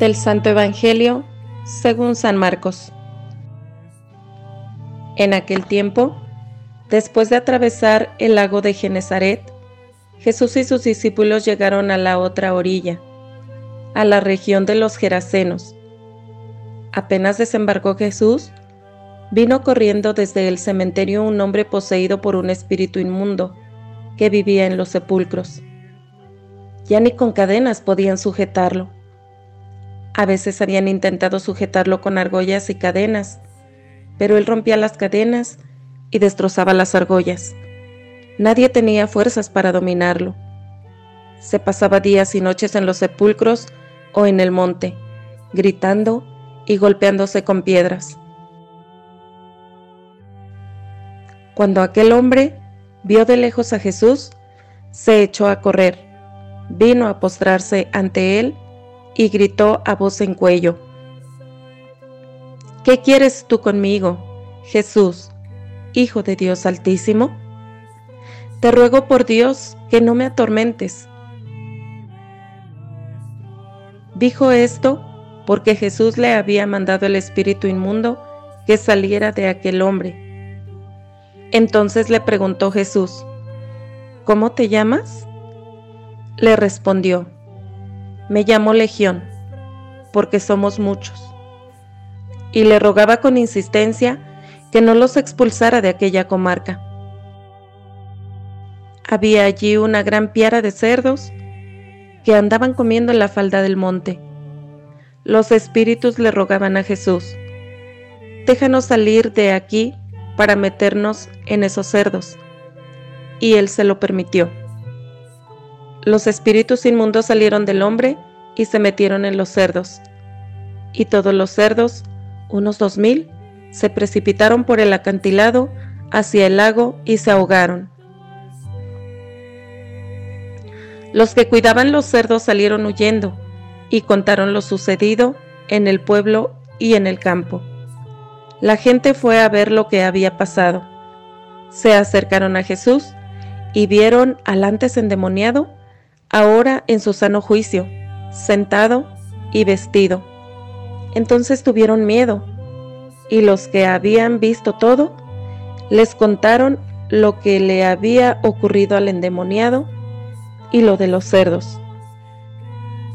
Del Santo Evangelio según San Marcos. En aquel tiempo, después de atravesar el lago de Genezaret, Jesús y sus discípulos llegaron a la otra orilla, a la región de los Gerasenos. Apenas desembarcó Jesús, vino corriendo desde el cementerio un hombre poseído por un espíritu inmundo que vivía en los sepulcros. Ya ni con cadenas podían sujetarlo a veces habían intentado sujetarlo con argollas y cadenas, pero él rompía las cadenas y destrozaba las argollas. Nadie tenía fuerzas para dominarlo. Se pasaba días y noches en los sepulcros o en el monte, gritando y golpeándose con piedras. Cuando aquel hombre vio de lejos a Jesús, se echó a correr, vino a postrarse ante él y gritó a voz en cuello, ¿Qué quieres tú conmigo, Jesús, Hijo de Dios Altísimo? Te ruego por Dios que no me atormentes. Dijo esto porque Jesús le había mandado el espíritu inmundo que saliera de aquel hombre. Entonces le preguntó Jesús, ¿Cómo te llamas? Le respondió, me llamó Legión, porque somos muchos. Y le rogaba con insistencia que no los expulsara de aquella comarca. Había allí una gran piara de cerdos que andaban comiendo en la falda del monte. Los espíritus le rogaban a Jesús, déjanos salir de aquí para meternos en esos cerdos. Y él se lo permitió. Los espíritus inmundos salieron del hombre y se metieron en los cerdos. Y todos los cerdos, unos dos mil, se precipitaron por el acantilado hacia el lago y se ahogaron. Los que cuidaban los cerdos salieron huyendo y contaron lo sucedido en el pueblo y en el campo. La gente fue a ver lo que había pasado. Se acercaron a Jesús y vieron al antes endemoniado ahora en su sano juicio, sentado y vestido. Entonces tuvieron miedo, y los que habían visto todo, les contaron lo que le había ocurrido al endemoniado y lo de los cerdos.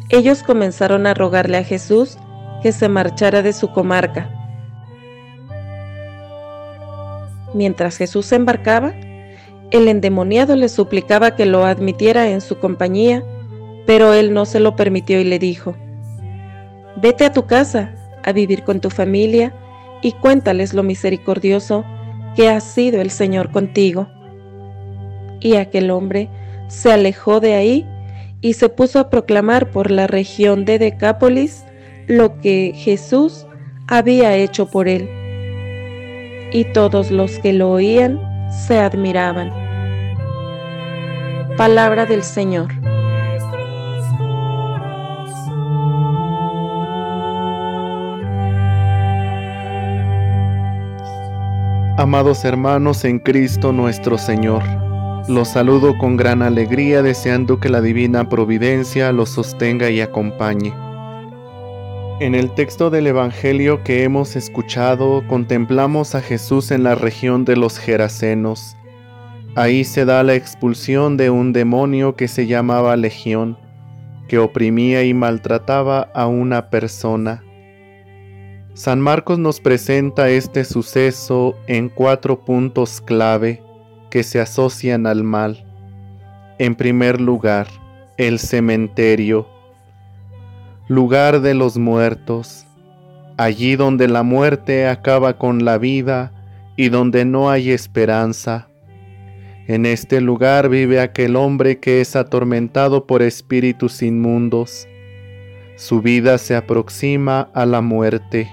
Ellos comenzaron a rogarle a Jesús que se marchara de su comarca. Mientras Jesús se embarcaba, el endemoniado le suplicaba que lo admitiera en su compañía, pero él no se lo permitió y le dijo, Vete a tu casa a vivir con tu familia y cuéntales lo misericordioso que ha sido el Señor contigo. Y aquel hombre se alejó de ahí y se puso a proclamar por la región de Decápolis lo que Jesús había hecho por él. Y todos los que lo oían se admiraban. Palabra del Señor. Amados hermanos en Cristo nuestro Señor, los saludo con gran alegría deseando que la divina providencia los sostenga y acompañe. En el texto del Evangelio que hemos escuchado contemplamos a Jesús en la región de los Gerasenos. Ahí se da la expulsión de un demonio que se llamaba Legión, que oprimía y maltrataba a una persona. San Marcos nos presenta este suceso en cuatro puntos clave que se asocian al mal. En primer lugar, el cementerio lugar de los muertos, allí donde la muerte acaba con la vida y donde no hay esperanza. En este lugar vive aquel hombre que es atormentado por espíritus inmundos. Su vida se aproxima a la muerte.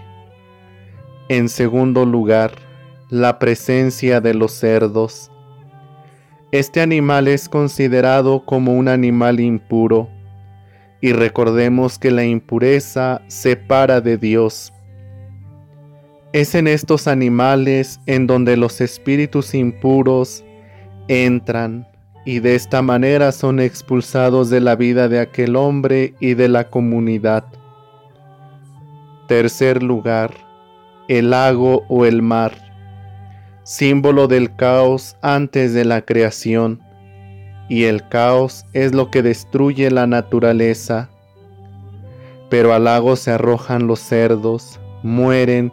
En segundo lugar, la presencia de los cerdos. Este animal es considerado como un animal impuro y recordemos que la impureza separa de Dios. Es en estos animales en donde los espíritus impuros entran y de esta manera son expulsados de la vida de aquel hombre y de la comunidad. tercer lugar, el lago o el mar, símbolo del caos antes de la creación, y el caos es lo que destruye la naturaleza. Pero al lago se arrojan los cerdos, mueren,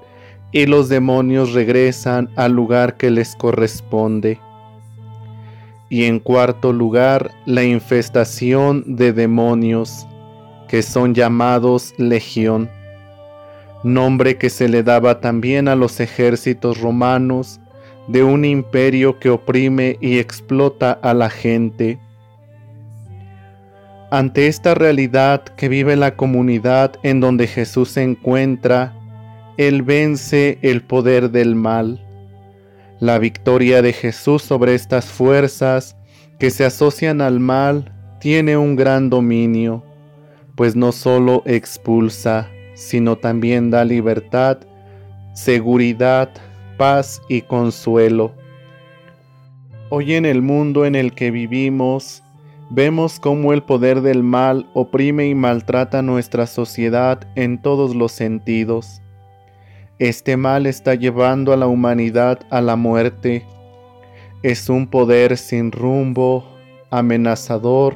y los demonios regresan al lugar que les corresponde. Y en cuarto lugar, la infestación de demonios, que son llamados legión, nombre que se le daba también a los ejércitos romanos de un imperio que oprime y explota a la gente. Ante esta realidad que vive la comunidad en donde Jesús se encuentra, Él vence el poder del mal la victoria de Jesús sobre estas fuerzas que se asocian al mal tiene un gran dominio, pues no solo expulsa, sino también da libertad, seguridad, paz y consuelo. Hoy en el mundo en el que vivimos, vemos cómo el poder del mal oprime y maltrata nuestra sociedad en todos los sentidos. Este mal está llevando a la humanidad a la muerte. Es un poder sin rumbo, amenazador,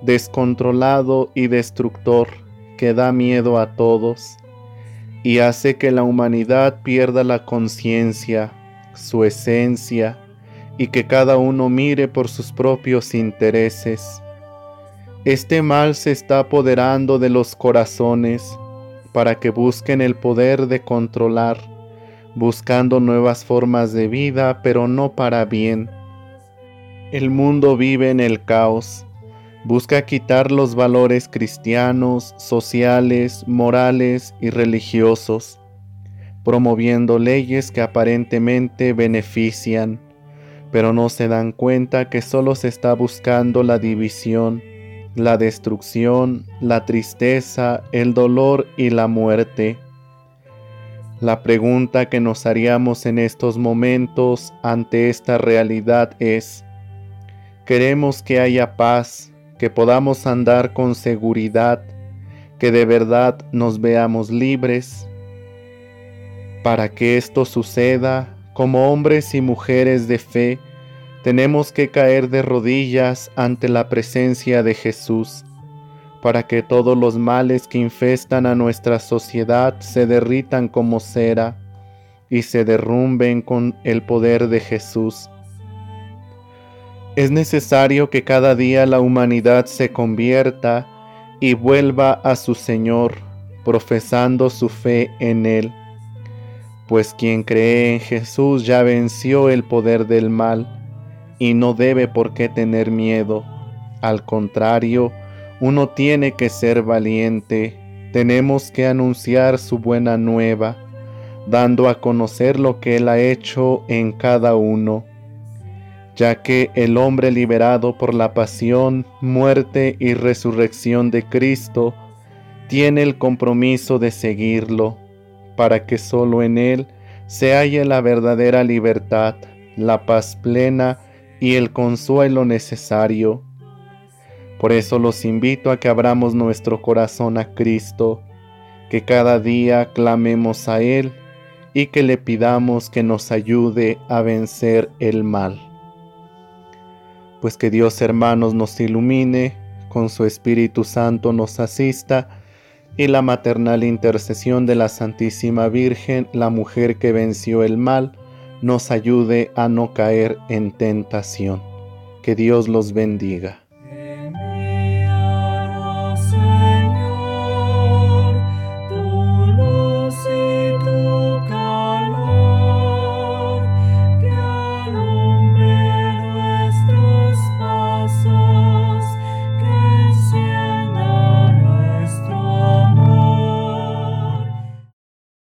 descontrolado y destructor que da miedo a todos y hace que la humanidad pierda la conciencia, su esencia, y que cada uno mire por sus propios intereses. Este mal se está apoderando de los corazones, para que busquen el poder de controlar, buscando nuevas formas de vida, pero no para bien. El mundo vive en el caos, busca quitar los valores cristianos, sociales, morales y religiosos, promoviendo leyes que aparentemente benefician, pero no se dan cuenta que solo se está buscando la división, la destrucción, la tristeza, el dolor y la muerte. La pregunta que nos haríamos en estos momentos ante esta realidad es, ¿queremos que haya paz, que podamos andar con seguridad, que de verdad nos veamos libres? Para que esto suceda, como hombres y mujeres de fe, tenemos que caer de rodillas ante la presencia de Jesús, para que todos los males que infestan a nuestra sociedad se derritan como cera y se derrumben con el poder de Jesús. Es necesario que cada día la humanidad se convierta y vuelva a su Señor, profesando su fe en Él, pues quien cree en Jesús ya venció el poder del mal y no debe por qué tener miedo. Al contrario, uno tiene que ser valiente. Tenemos que anunciar su buena nueva, dando a conocer lo que Él ha hecho en cada uno, ya que el hombre liberado por la pasión, muerte y resurrección de Cristo tiene el compromiso de seguirlo, para que solo en Él se haya la verdadera libertad, la paz plena y el consuelo necesario. Por eso los invito a que abramos nuestro corazón a Cristo, que cada día clamemos a Él y que le pidamos que nos ayude a vencer el mal. Pues que Dios hermanos nos ilumine, con su Espíritu Santo nos asista, y la maternal intercesión de la Santísima Virgen, la mujer que venció el mal, nos ayude a no caer en tentación. Que Dios los bendiga.